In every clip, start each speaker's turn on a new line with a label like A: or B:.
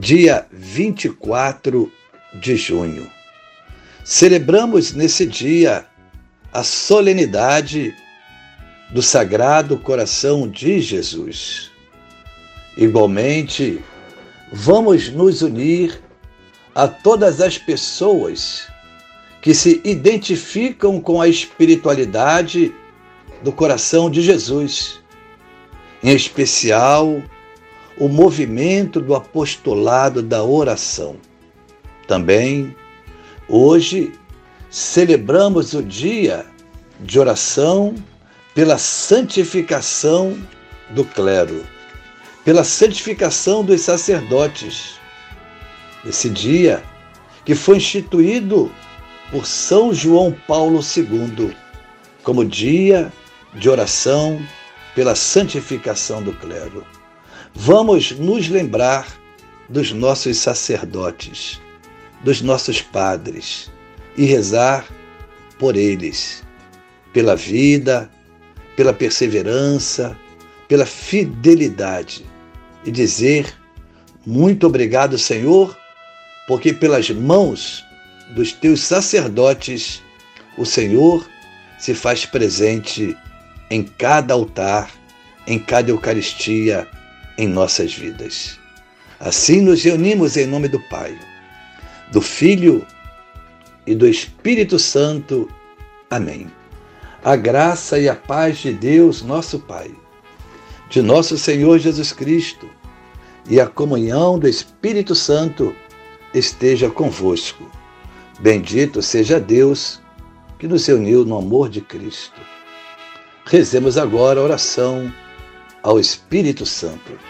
A: dia 24 de junho. Celebramos nesse dia a solenidade do Sagrado Coração de Jesus. Igualmente, vamos nos unir a todas as pessoas que se identificam com a espiritualidade do coração de Jesus, em especial o movimento do apostolado da oração. Também, hoje, celebramos o dia de oração pela santificação do clero, pela santificação dos sacerdotes. Esse dia que foi instituído por São João Paulo II como dia de oração pela santificação do clero vamos nos lembrar dos nossos sacerdotes, dos nossos padres e rezar por eles, pela vida, pela perseverança, pela fidelidade e dizer muito obrigado, Senhor, porque pelas mãos dos teus sacerdotes o Senhor se faz presente em cada altar, em cada Eucaristia em nossas vidas. Assim nos reunimos em nome do Pai, do Filho e do Espírito Santo. Amém. A graça e a paz de Deus, nosso Pai, de nosso Senhor Jesus Cristo e a comunhão do Espírito Santo esteja convosco. Bendito seja Deus que nos uniu no amor de Cristo. Rezemos agora a oração ao Espírito Santo.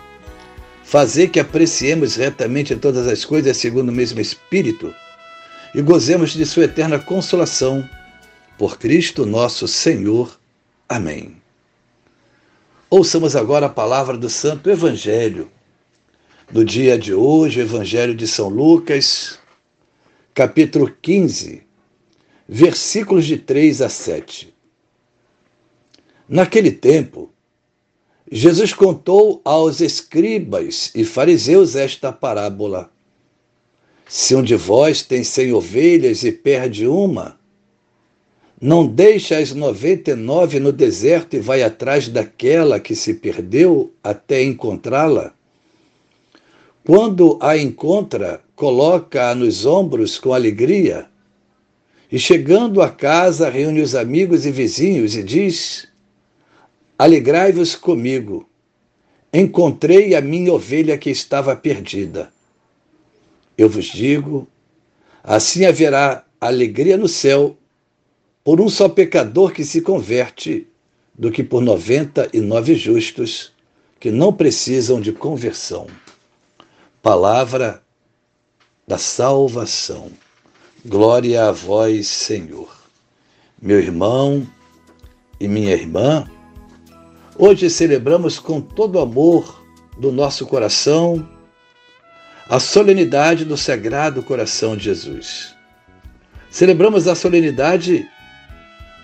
A: fazer que apreciemos retamente todas as coisas segundo o mesmo Espírito e gozemos de Sua eterna consolação. Por Cristo nosso Senhor. Amém. Ouçamos agora a palavra do Santo Evangelho. No dia de hoje, o Evangelho de São Lucas, capítulo 15, versículos de 3 a 7. Naquele tempo, Jesus contou aos escribas e fariseus esta parábola. Se um de vós tem cem ovelhas e perde uma, não deixa as noventa e nove no deserto e vai atrás daquela que se perdeu até encontrá-la? Quando a encontra, coloca-a nos ombros com alegria e, chegando a casa, reúne os amigos e vizinhos e diz: Alegrai-vos comigo. Encontrei a minha ovelha que estava perdida. Eu vos digo: assim haverá alegria no céu por um só pecador que se converte, do que por noventa e nove justos que não precisam de conversão. Palavra da salvação. Glória a vós, Senhor. Meu irmão e minha irmã, Hoje celebramos com todo o amor do nosso coração a solenidade do Sagrado Coração de Jesus. Celebramos a solenidade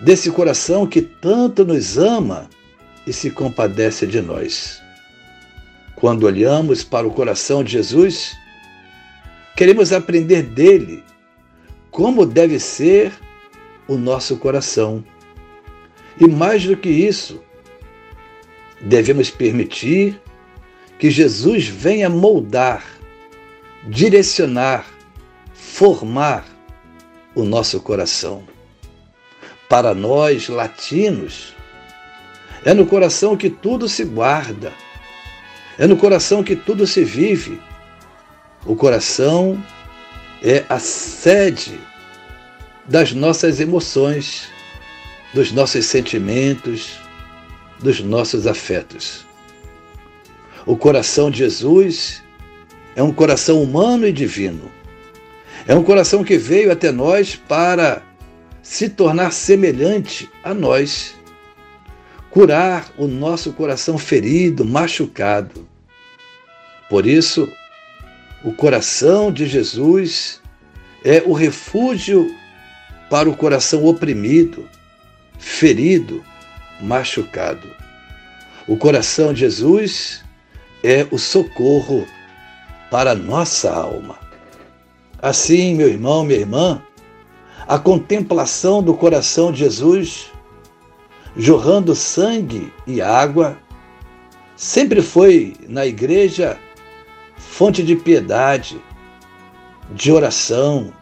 A: desse coração que tanto nos ama e se compadece de nós. Quando olhamos para o coração de Jesus, queremos aprender dele como deve ser o nosso coração. E mais do que isso, devemos permitir que Jesus venha moldar, direcionar, formar o nosso coração. Para nós, latinos, é no coração que tudo se guarda, é no coração que tudo se vive. O coração é a sede das nossas emoções, dos nossos sentimentos, dos nossos afetos. O coração de Jesus é um coração humano e divino. É um coração que veio até nós para se tornar semelhante a nós, curar o nosso coração ferido, machucado. Por isso, o coração de Jesus é o refúgio para o coração oprimido, ferido, machucado. O coração de Jesus é o socorro para nossa alma. Assim, meu irmão, minha irmã, a contemplação do coração de Jesus, jorrando sangue e água, sempre foi na igreja fonte de piedade, de oração,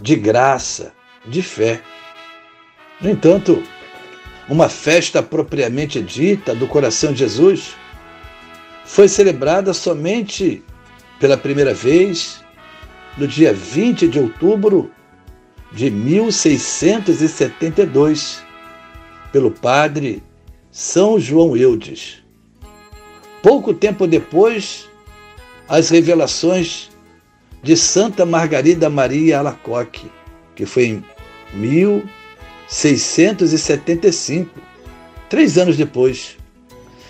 A: de graça, de fé. No entanto, uma festa propriamente dita do coração de Jesus foi celebrada somente pela primeira vez no dia 20 de outubro de 1672, pelo padre São João Eudes. Pouco tempo depois, as revelações de Santa Margarida Maria Alacoque, que foi em 1675, três anos depois,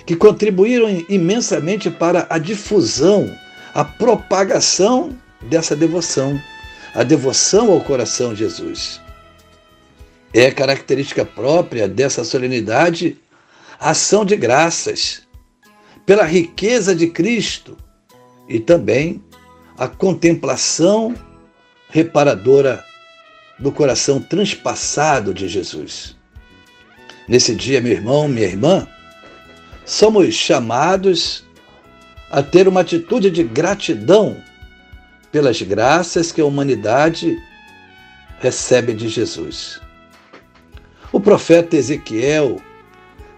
A: que contribuíram imensamente para a difusão, a propagação dessa devoção, a devoção ao coração de Jesus. É característica própria dessa solenidade a ação de graças pela riqueza de Cristo e também a contemplação reparadora do coração transpassado de Jesus. Nesse dia, meu irmão, minha irmã, somos chamados a ter uma atitude de gratidão pelas graças que a humanidade recebe de Jesus. O profeta Ezequiel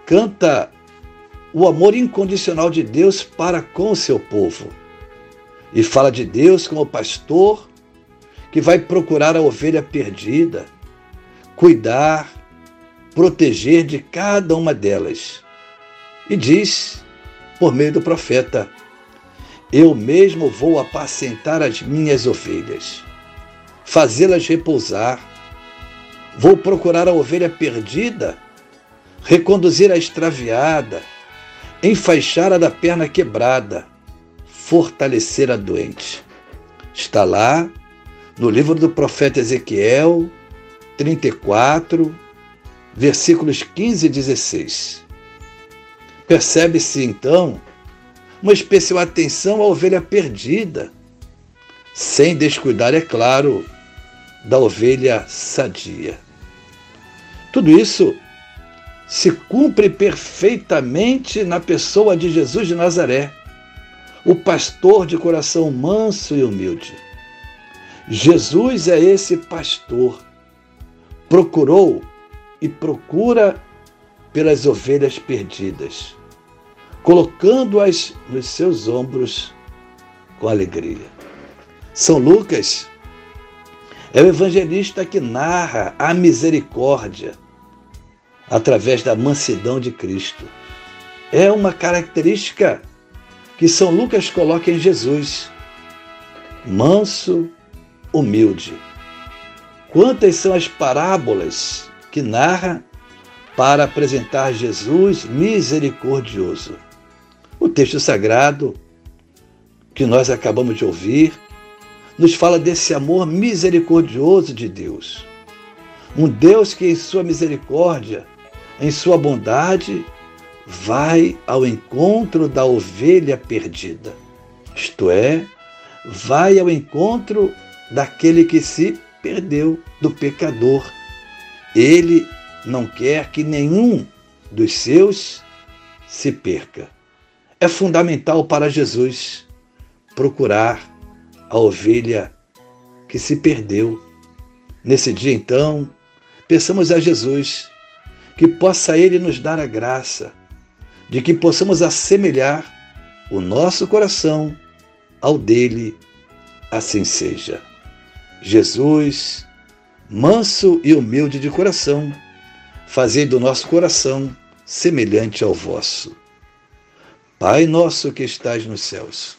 A: canta o amor incondicional de Deus para com o seu povo e fala de Deus como pastor que vai procurar a ovelha perdida, cuidar, proteger de cada uma delas. E diz, por meio do profeta, eu mesmo vou apacentar as minhas ovelhas, fazê-las repousar. Vou procurar a ovelha perdida, reconduzir a extraviada, enfaixar a da perna quebrada, fortalecer a doente. Está lá no livro do profeta Ezequiel, 34, versículos 15 e 16. Percebe-se então uma especial atenção à ovelha perdida, sem descuidar, é claro, da ovelha sadia. Tudo isso se cumpre perfeitamente na pessoa de Jesus de Nazaré, o pastor de coração manso e humilde. Jesus é esse pastor. Procurou e procura pelas ovelhas perdidas, colocando-as nos seus ombros com alegria. São Lucas é o evangelista que narra a misericórdia através da mansidão de Cristo. É uma característica que São Lucas coloca em Jesus. Manso humilde. Quantas são as parábolas que narra para apresentar Jesus misericordioso? O texto sagrado que nós acabamos de ouvir nos fala desse amor misericordioso de Deus. Um Deus que, em sua misericórdia, em sua bondade, vai ao encontro da ovelha perdida. Isto é, vai ao encontro daquele que se perdeu, do pecador. Ele não quer que nenhum dos seus se perca. É fundamental para Jesus procurar a ovelha que se perdeu. Nesse dia, então, peçamos a Jesus que possa Ele nos dar a graça de que possamos assemelhar o nosso coração ao dele, assim seja. Jesus, manso e humilde de coração, fazei do nosso coração semelhante ao vosso. Pai nosso que estais nos céus,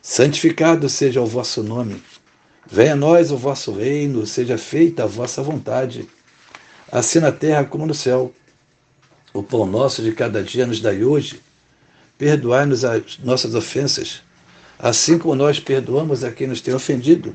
A: santificado seja o vosso nome. Venha a nós o vosso reino, seja feita a vossa vontade, assim na terra como no céu. O pão nosso de cada dia nos dai hoje. Perdoai-nos as nossas ofensas, assim como nós perdoamos a quem nos tem ofendido.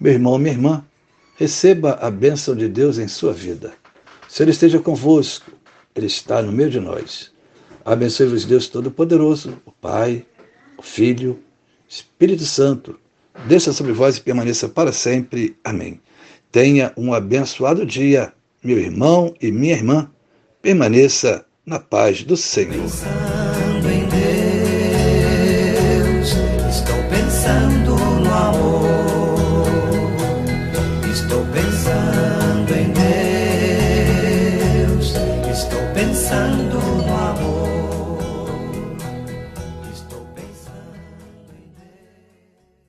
A: Meu irmão, minha irmã, receba a bênção de Deus em sua vida. Se Ele esteja convosco, Ele está no meio de nós. Abençoe-vos Deus Todo-Poderoso, o Pai, o Filho, Espírito Santo, desça sobre vós e permaneça para sempre. Amém. Tenha um abençoado dia, meu irmão e minha irmã. Permaneça na paz do Senhor. Cristo ven.